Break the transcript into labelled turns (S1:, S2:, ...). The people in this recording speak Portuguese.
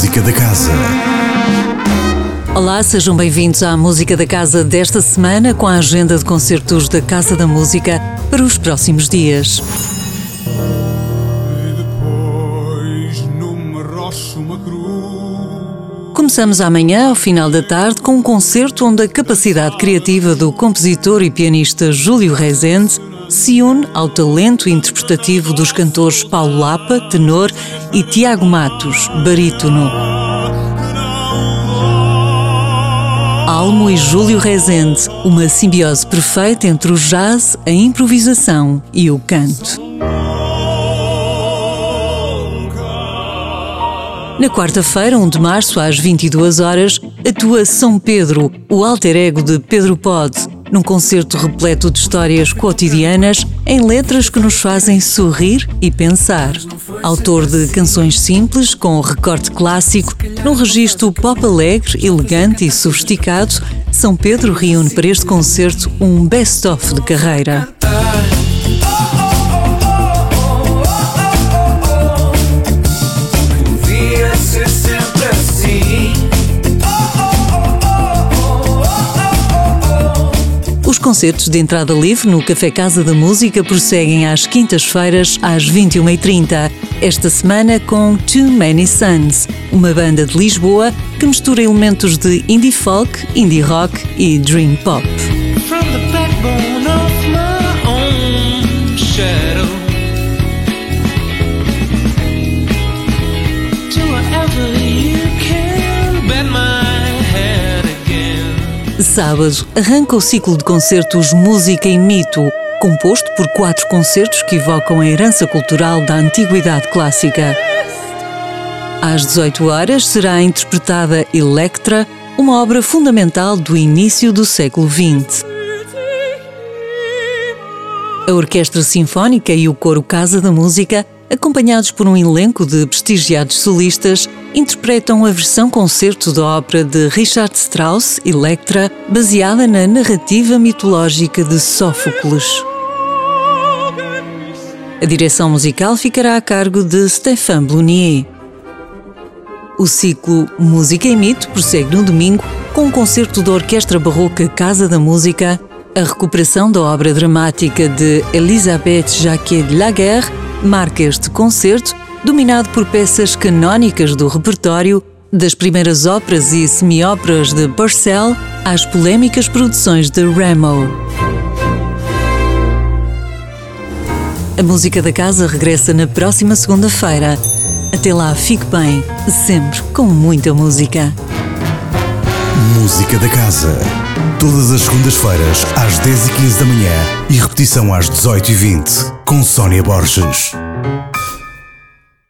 S1: Música da Casa.
S2: Olá, sejam bem-vindos à Música da Casa desta semana com a agenda de concertos da Casa da Música para os próximos dias. Começamos amanhã, ao final da tarde, com um concerto onde a capacidade criativa do compositor e pianista Júlio Rezende se une ao talento interpretativo dos cantores Paulo Lapa, tenor, e Tiago Matos, barítono. Almo e Júlio Rezende, uma simbiose perfeita entre o jazz, a improvisação e o canto. Na quarta-feira, 1 de março, às 22 horas, atua São Pedro, o alter ego de Pedro Pod, num concerto repleto de histórias cotidianas em letras que nos fazem sorrir e pensar. Autor de canções simples com recorte clássico, num registro pop alegre, elegante e sofisticado, São Pedro reúne para este concerto um best-of de carreira. Concertos de entrada livre no Café Casa da Música prosseguem às quintas-feiras, às 21h30. Esta semana com Too Many Suns, uma banda de Lisboa que mistura elementos de indie folk, indie rock e dream pop. Sábado arranca o ciclo de concertos Música e Mito, composto por quatro concertos que evocam a herança cultural da antiguidade clássica. Às 18 horas será interpretada Electra, uma obra fundamental do início do século XX. A Orquestra Sinfónica e o Coro Casa da Música acompanhados por um elenco de prestigiados solistas, interpretam a versão concerto da ópera de Richard Strauss, Electra, baseada na narrativa mitológica de Sófocles. A direção musical ficará a cargo de Stéphane Blunier. O ciclo Música e Mito prossegue no domingo com um concerto da Orquestra Barroca Casa da Música, a recuperação da obra dramática de Elisabeth Jacquet de Laguerre marca este concerto, dominado por peças canónicas do repertório, das primeiras óperas e semi-óperas de Purcell às polémicas produções de Rameau. A música da casa regressa na próxima segunda-feira. Até lá, fique bem, sempre com muita música.
S1: Música da Casa. Todas as segundas-feiras, às 10h15 da manhã e repetição às 18h20, com Sónia Borges.